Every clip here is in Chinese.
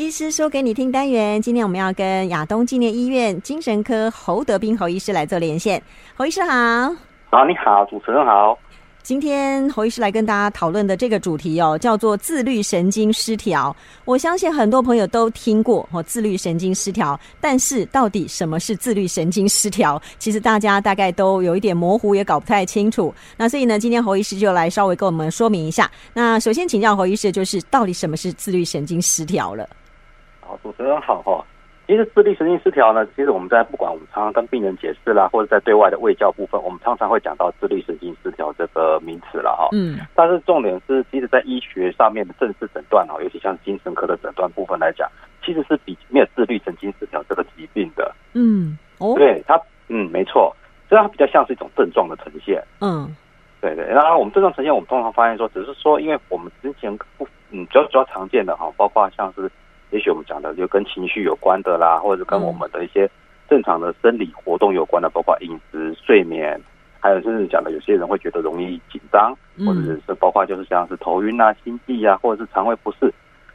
医师说给你听单元，今天我们要跟亚东纪念医院精神科侯德斌侯医师来做连线。侯医师好，好，你好，主持人好。今天侯医师来跟大家讨论的这个主题哦，叫做自律神经失调。我相信很多朋友都听过哦，自律神经失调。但是到底什么是自律神经失调？其实大家大概都有一点模糊，也搞不太清楚。那所以呢，今天侯医师就来稍微跟我们说明一下。那首先请教侯医师，就是到底什么是自律神经失调了？好，主持人好哈。其实自律神经失调呢，其实我们在不管我们常常跟病人解释啦，或者在对外的卫教部分，我们常常会讲到自律神经失调这个名词了哈。嗯。但是重点是，其实，在医学上面的正式诊断哈，尤其像精神科的诊断部分来讲，其实是比没有自律神经失调这个疾病的。嗯。哦。对它，嗯，没错，所以它比较像是一种症状的呈现。嗯。对对，然后我们症状呈现，我们通常发现说，只是说，因为我们之前不，嗯，比较比较常见的哈，包括像是。也许我们讲的就跟情绪有关的啦，或者是跟我们的一些正常的生理活动有关的，包括饮食、睡眠，还有甚至讲的有些人会觉得容易紧张，或者是包括就是像是头晕啊、心悸啊，或者是肠胃不适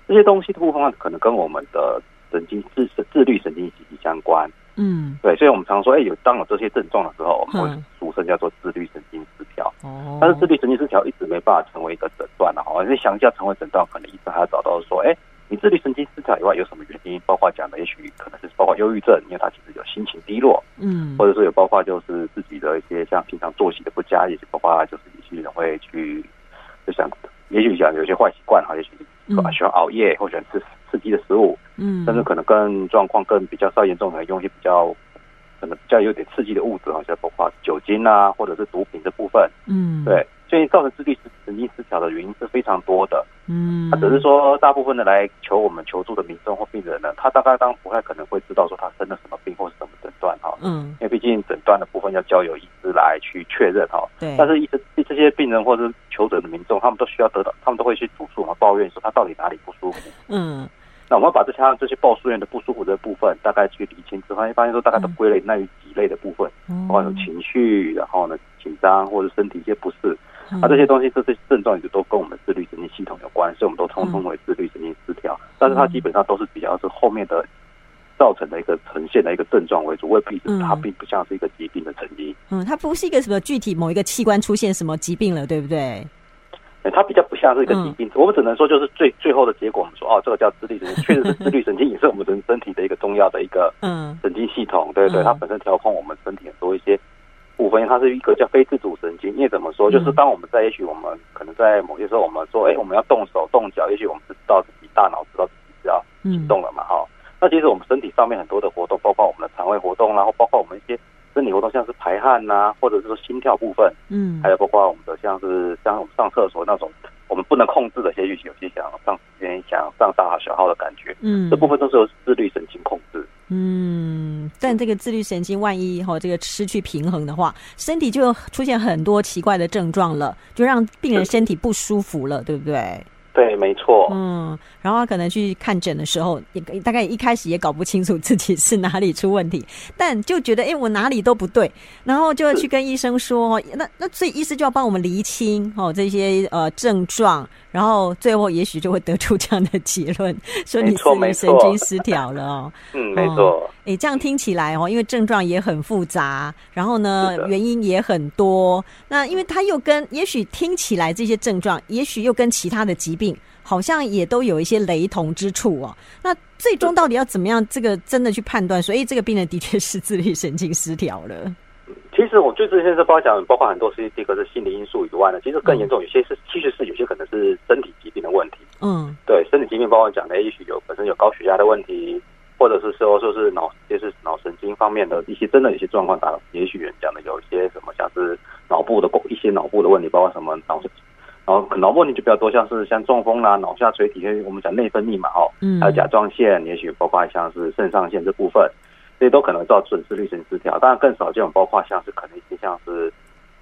这些东西的部分，可能跟我们的神经自自律神经息息相关。嗯，对，所以我们常说，哎，有当有这些症状的时候，我们会俗称叫做自律神经失调。哦，但是自律神经失调一直没办法成为一个诊断的哈，因为想要成为诊断，可能医生还要找到说，哎。你自律神经失调以外有什么原因？包括讲的，也许可能是包括忧郁症，因为他其实有心情低落，嗯，或者说有包括就是自己的一些像平常作息的不佳，也许包括就是有些人会去就像，也许讲有些坏习惯哈，也许喜欢熬夜或者吃刺激的食物，嗯，但是可能更状况更比较稍严重的用一些比较可能比较有点刺激的物质，好像包括酒精啊，或者是毒品的部分，嗯，对，所以造成自律神经失调的原因是非常多的。嗯，他只是说，大部分的来求我们求助的民众或病人呢，他大概当不太可能会知道说他生了什么病或是什么诊断哈。嗯，因为毕竟诊断的部分要交由医师来去确认哈。对。但是医生这些病人或者是求诊的民众，他们都需要得到，他们都会去主诉嘛，抱怨说他到底哪里不舒服。嗯。那我们把这些这些报诉院的不舒服的部分，大概去理清之后，发现说大概都归类那于几类的部分，包括有情绪，然后呢紧张或者身体一些不适。啊，这些东西这些症状也都跟我们自律神经系统有关，所以我们都通称为自律神经失调。但是它基本上都是比较是后面的造成的一个呈现的一个症状为主，未必是它并不像是一个疾病的成因。嗯，它不是一个什么具体某一个器官出现什么疾病了，对不对？它比较不像是一个疾病，我们只能说就是最最后的结果，我们说哦，这个叫自律神经，确实是自律神经，也是我们人身体的一个重要的一个嗯神经系统，对对，它本身调控我们身体很多一些。部分，它是一个叫非自主神经。因为怎么说，就是当我们在，也许我们可能在某些时候，我们说，哎，我们要动手动脚，也许我们是知道自己大脑知道自己是要行动了嘛，哈。那其实我们身体上面很多的活动，包括我们的肠胃活动，然后包括我们一些生理活动，像是排汗呐、啊，或者是说心跳部分，嗯，还有包括我们的像是像我们上厕所那种我们不能控制的，些，也许有些想上时间想上大号小号的感觉，嗯，这部分都是由自律神经控制。嗯，但这个自律神经万一哈这个失去平衡的话，身体就出现很多奇怪的症状了，就让病人身体不舒服了，对不对？对，没错。嗯，然后他可能去看诊的时候，也大概一开始也搞不清楚自己是哪里出问题，但就觉得哎，我哪里都不对，然后就要去跟医生说，那那所以医生就要帮我们厘清哦这些呃症状，然后最后也许就会得出这样的结论，说你自律神经失调了哦。嗯，没错。哎，这样听起来哦，因为症状也很复杂，然后呢原因也很多，那因为它又跟也许听起来这些症状，也许又跟其他的疾病。好像也都有一些雷同之处哦。那最终到底要怎么样？这个真的去判断，所以这个病人的确是自律神经失调了。其实我最之前是包括讲，包括很多是第一个是心理因素以外呢，其实更严重，有些是其实是有些可能是身体疾病的问题。嗯，对，身体疾病包括讲的，也许有本身有高血压的问题，或者是说说是脑，就是脑神经方面的一些真的一些状况，打也许人讲的有一些什么像是脑部的一些脑部的问题，包括什么脑。然后脑问题就比较多，像是像中风啦、脑下垂体，因为我们讲内分泌嘛，哈，还有甲状腺，也许包括像是肾上腺这部分，这些都可能造成自律神经失调。当然更少见，包括像是可能一些像是，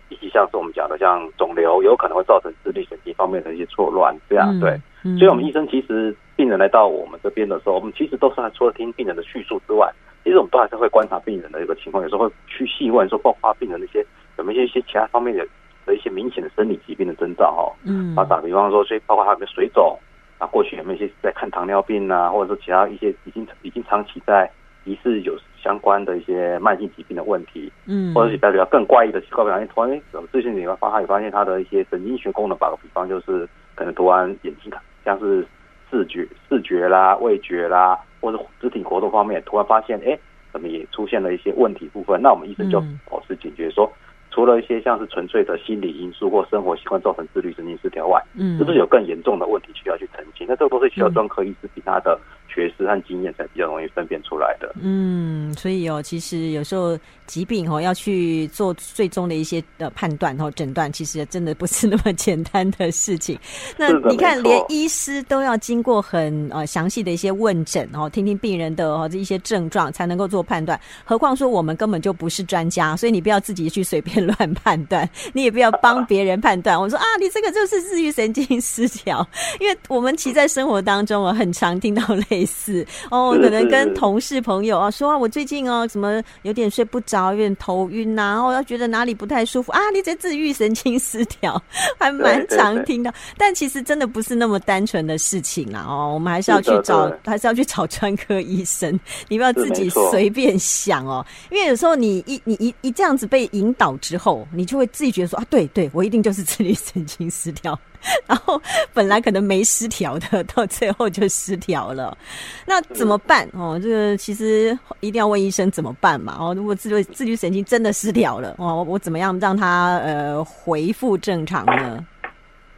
一些像是我们讲的像肿瘤，有可能会造成自律神经方面的一些错乱，这样对。所以，我们医生其实病人来到我们这边的时候，我们其实都是除了听病人的叙述之外，其实我们都还是会观察病人的一个情况，有时候会去细问说，包括病人的一些有没有一些其他方面的。的一些明显的生理疾病的征兆哈，嗯，啊，打比方说，所以包括他有没有水肿，啊，过去有没有一些在看糖尿病啊，或者说其他一些已经已经长期在疑似有相关的一些慢性疾病的问题，嗯，或者是比较更怪异的奇怪表现，突然怎么最近你会发现发现他的一些神经学功能，打个比方就是可能突然眼睛像是视觉视觉啦、味觉啦，或者肢体活动方面突然发现，哎，怎么也出现了一些问题部分，那我们医生就保持警觉说。除了一些像是纯粹的心理因素或生活习惯造成自律神经失调外，嗯，是不是有更严重的问题需要去澄清？那这个都是需要专科医师比他的学识和经验才比较容易分辨出来的。嗯，所以哦，其实有时候疾病哦要去做最终的一些的判断和诊断，其实真的不是那么简单的事情。那你看，连医师都要经过很呃详细的一些问诊哦，听听病人的哦这一些症状才能够做判断。何况说我们根本就不是专家，所以你不要自己去随便。乱判断，你也不要帮别人判断。我说啊，你这个就是自律神经失调，因为我们其实在生活当中啊，很常听到类似。哦，可能跟同事朋友啊说啊，我最近哦什么有点睡不着，有点头晕呐，然后要觉得哪里不太舒服啊，你这自愈神经失调，还蛮常听到。但其实真的不是那么单纯的事情啦哦，我们还是要去找，还是要去找专科医生，你不要自己随便想哦，因为有时候你一你一一这样子被引导之后，你就会自己觉得说啊，对对，我一定就是自律神经失调，然后本来可能没失调的，到最后就失调了。那怎么办哦？这个其实一定要问医生怎么办嘛。哦，如果自律自律神经真的失调了哦，我怎么样让它呃恢复正常呢？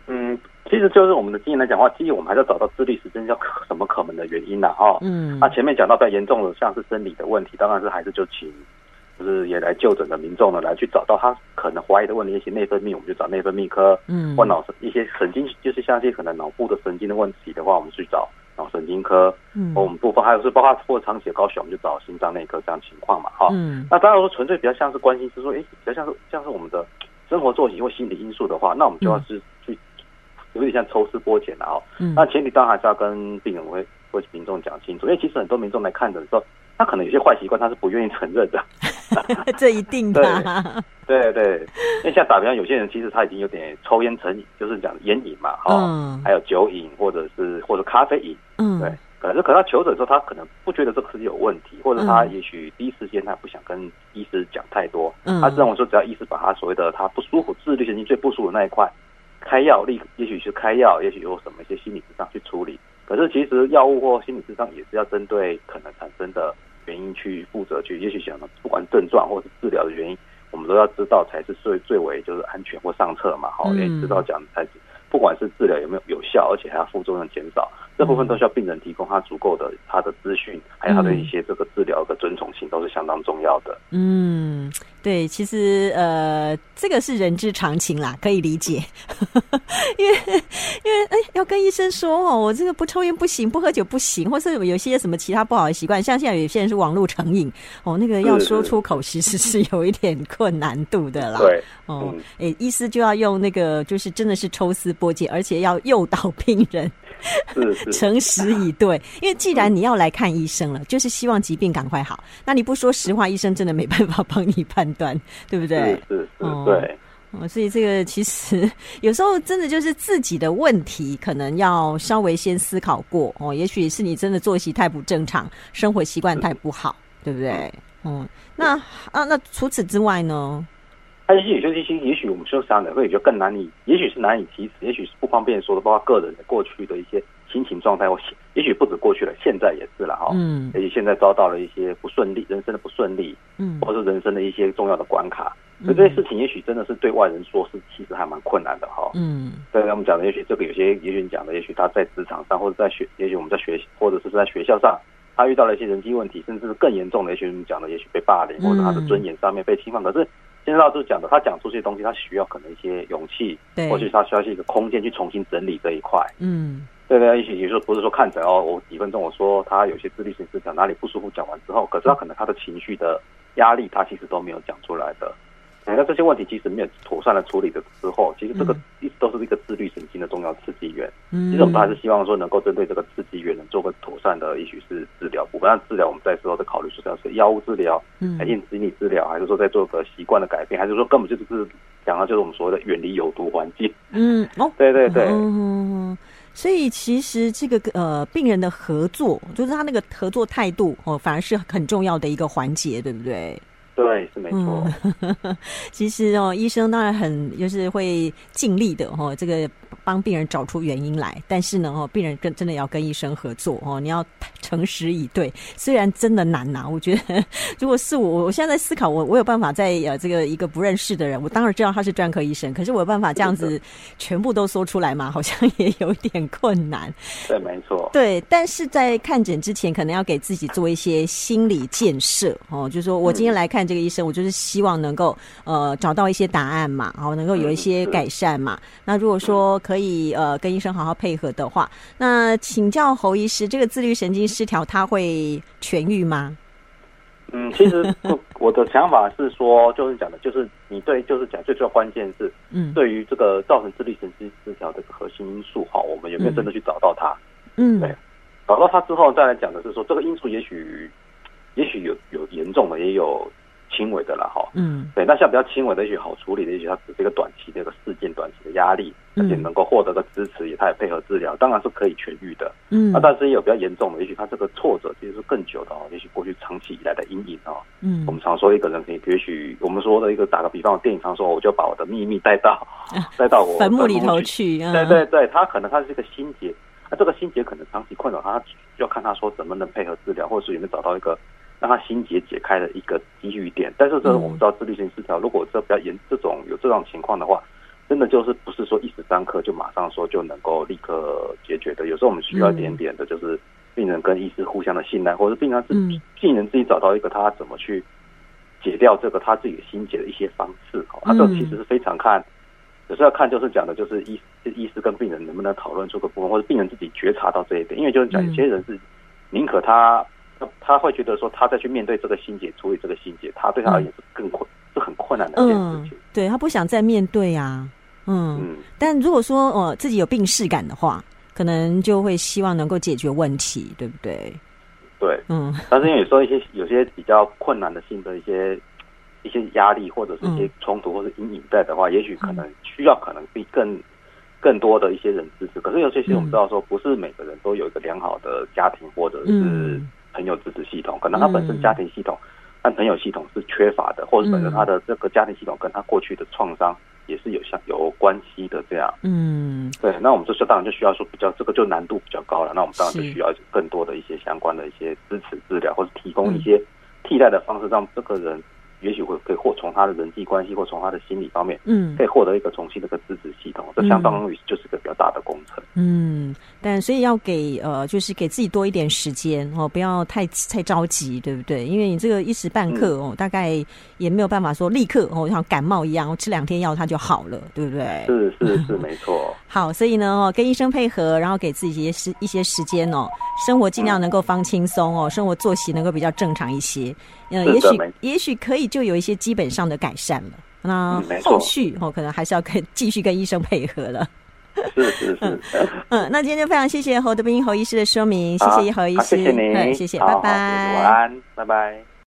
嗯，其实就是我们的经验来讲的话，第一我们还是要找到自律神经叫什么可能的原因了哈。嗯，那前面讲到比较严重的像是生理的问题，当然是还是就请。就是也来就诊的民众呢，来去找到他可能怀疑的问题，一些内分泌，我们就找内分泌科，嗯，或脑神一些神经，就是像一些可能脑部的神经的问题的话，我们去找脑神经科，嗯，我们部分还有是包括或长期的高血压，我们就找心脏内科这样情况嘛，哈，嗯，那当然说纯粹比较像是关心是说，哎，比较像是像是我们的生活作息或心理因素的话，那我们就要是去有点像抽丝剥茧了哦，嗯，那前提当然还是要跟病人会或民众讲清楚，因为其实很多民众来看的时候，他可能有些坏习惯他是不愿意承认的。这一定的，对对对，因为像打比方，有些人其实他已经有点抽烟成瘾，就是讲烟瘾嘛，哈、嗯，还有酒瘾或者是或者咖啡瘾，嗯，对，可是可他求诊的时候，他可能不觉得这个事情有问题，或者他也许第一时间他不想跟医师讲太多，嗯，他认为说只要医师把他所谓的他不舒服、自律神经最不舒服的那一块开药，立也许是开药，也许有什么一些心理咨商去处理，可是其实药物或心理咨商也是要针对可能产生的。原因去负责去，也许想不管症状或是治疗的原因，我们都要知道才是最最为就是安全或上策嘛。好，也知道讲才是，不管是治疗有没有有效，而且还要副作用减少，这部分都需要病人提供他足够的他的资讯，还有他的一些这个治疗的遵从性都是相当重要的。嗯。对，其实呃，这个是人之常情啦，可以理解。因为因为哎，要跟医生说哦，我这个不抽烟不行，不喝酒不行，或是有些什么其他不好的习惯，像现在有些人是网络成瘾哦，那个要说出口，其实是有一点困难度的啦。对，哦，哎，医师就要用那个，就是真的是抽丝剥茧，而且要诱导病人。诚实以对，因为既然你要来看医生了，就是希望疾病赶快好。那你不说实话，医生真的没办法帮你判断，对不对？是是是，哦、对。哦，所以这个其实 有时候真的就是自己的问题，可能要稍微先思考过哦。也许是你真的作息太不正常，生活习惯太不好，对不对？嗯，那啊，那除此之外呢？但是有些事情，也许我们说伤的会觉得更难以，也许是难以启齿，也许是不方便说的，包括个人的过去的一些心情状态，或也许不止过去了，现在也是了哈。嗯。也许现在遭到了一些不顺利，人生的不顺利，嗯，或者是人生的一些重要的关卡，所以这些事情，也许真的是对外人说是其实还蛮困难的哈。嗯。对，我们讲的，也许这个有些，也许你讲的，也许他在职场上，或者在学，也许我们在学，或者是在学校上，他遇到了一些人际问题，甚至是更严重的，也许我们讲的，也许被霸凌，或者他的尊严上面被侵犯，可是。现在老师讲的，他讲出这些东西，他需要可能一些勇气，对，或许他需要一个空间去重新整理这一块。嗯，对对，也许也就是不是说看着哦，我几分钟我说他有些自律性失调，哪里不舒服，讲完之后，可是他可能他的情绪的压力，他其实都没有讲出来的。那这些问题其实没有妥善的处理的时候，其实这个一直都是一个自律神经的重要刺激源。嗯，其实我们还是希望说能够针对这个刺激源，能做个妥善的，也许是治疗部分。那治疗我们在之后再考虑说，要是药物治疗，嗯，还是心理治疗，还是说在做个习惯的改变，还是说根本就是讲到就是我们所谓的远离有毒环境。嗯，哦，对对对。嗯所以其实这个呃病人的合作，就是他那个合作态度哦，反而是很重要的一个环节，对不对？对，是没错。嗯、其实哦，医生当然很就是会尽力的哦，这个帮病人找出原因来。但是呢，哦，病人跟真的要跟医生合作哦，你要诚实以对。虽然真的难呐、啊，我觉得如果是我，我现在在思考，我我有办法在呃这个一个不认识的人，我当然知道他是专科医生，可是我有办法这样子全部都说出来嘛？好像也有点困难。对，没错。对，但是在看诊之前，可能要给自己做一些心理建设哦，就是说我今天来看。这个医生，我就是希望能够呃找到一些答案嘛，然后能够有一些改善嘛。嗯、那如果说可以呃跟医生好好配合的话，那请教侯医师，这个自律神经失调它会痊愈吗？嗯，其实我的想法是说，就是讲的，就是你对，就是讲最重要关键是，嗯，对于这个造成自律神经失调的核心因素哈，我们有没有真的去找到它？嗯，对，找到它之后再来讲的是说，这个因素也许也许有有严重的，也有。轻微的了哈，嗯，对，那像比较轻微的，也许好处理的，也许它只是一个短期的一个事件，短期的压力，而且能够获得个支持，也它也配合治疗，当然是可以痊愈的，嗯，啊，但是也有比较严重的，也许他这个挫折其实是更久的哦，也许过去长期以来的阴影哦，嗯，我们常说一个人可以，也许我们说的一个打个比方，电影常说，我就把我的秘密带到 带到我坟墓里头去，对对对，他可能他是一个心结，那这个心结可能长期困扰他，就要看他说怎么能配合治疗，或者是有没有找到一个。让他心结解开了一个机遇点，但是这我们知道自律性失调，如果这比较严这种有这种情况的话，真的就是不是说一时三刻就马上说就能够立刻解决的。有时候我们需要一点点的，就是病人跟医师互相的信赖，或者病人自病人自己找到一个他怎么去解掉这个他自己的心结的一些方式。哈，他这其实是非常看，有时候要看就是讲的就是医医师跟病人能不能讨论出个部分，或者病人自己觉察到这一点。因为就是讲有些人是宁可他。他会觉得说，他再去面对这个心结，处理这个心结，他对他而言是更困，是很困难的一件事情。嗯、对他不想再面对呀、啊，嗯。嗯，但如果说哦、呃、自己有病逝感的话，可能就会希望能够解决问题，对不对？对，嗯。但是因为有时候一些有些比较困难的性的一些一些压力，或者是一些冲突或者阴影在的话，嗯、也许可能需要可能比更更多的一些人支持。可是有些其实我们知道说，不是每个人都有一个良好的家庭，或者是。嗯朋友支持系统，可能他本身家庭系统但朋友系统是缺乏的，或者本身他的这个家庭系统跟他过去的创伤也是有相有关系的。这样，嗯，对，那我们这时候当然就需要说比较这个就难度比较高了，那我们当然就需要更多的一些相关的一些支持治疗，或者提供一些替代的方式，让这个人。也许会可以获从他的人际关系，或从他的心理方面，嗯，可以获得一个重新的一个支持系统。这相当于就是个比较大的工程。嗯，但所以要给呃，就是给自己多一点时间哦，不要太太着急，对不对？因为你这个一时半刻哦，嗯、大概也没有办法说立刻哦，像感冒一样，我吃两天药它就好了，对不对？是是是，没错。好，所以呢，哦，跟医生配合，然后给自己一些时一些时间哦，生活尽量能够放轻松哦，生活作息能够比较正常一些。嗯，也许也许可以就有一些基本上的改善了。那后续哦，可能还是要跟继续跟医生配合了。是是是。嗯，那今天就非常谢谢侯德斌侯医师的说明，谢谢侯医师，谢谢您，谢谢，拜拜，晚安，拜拜。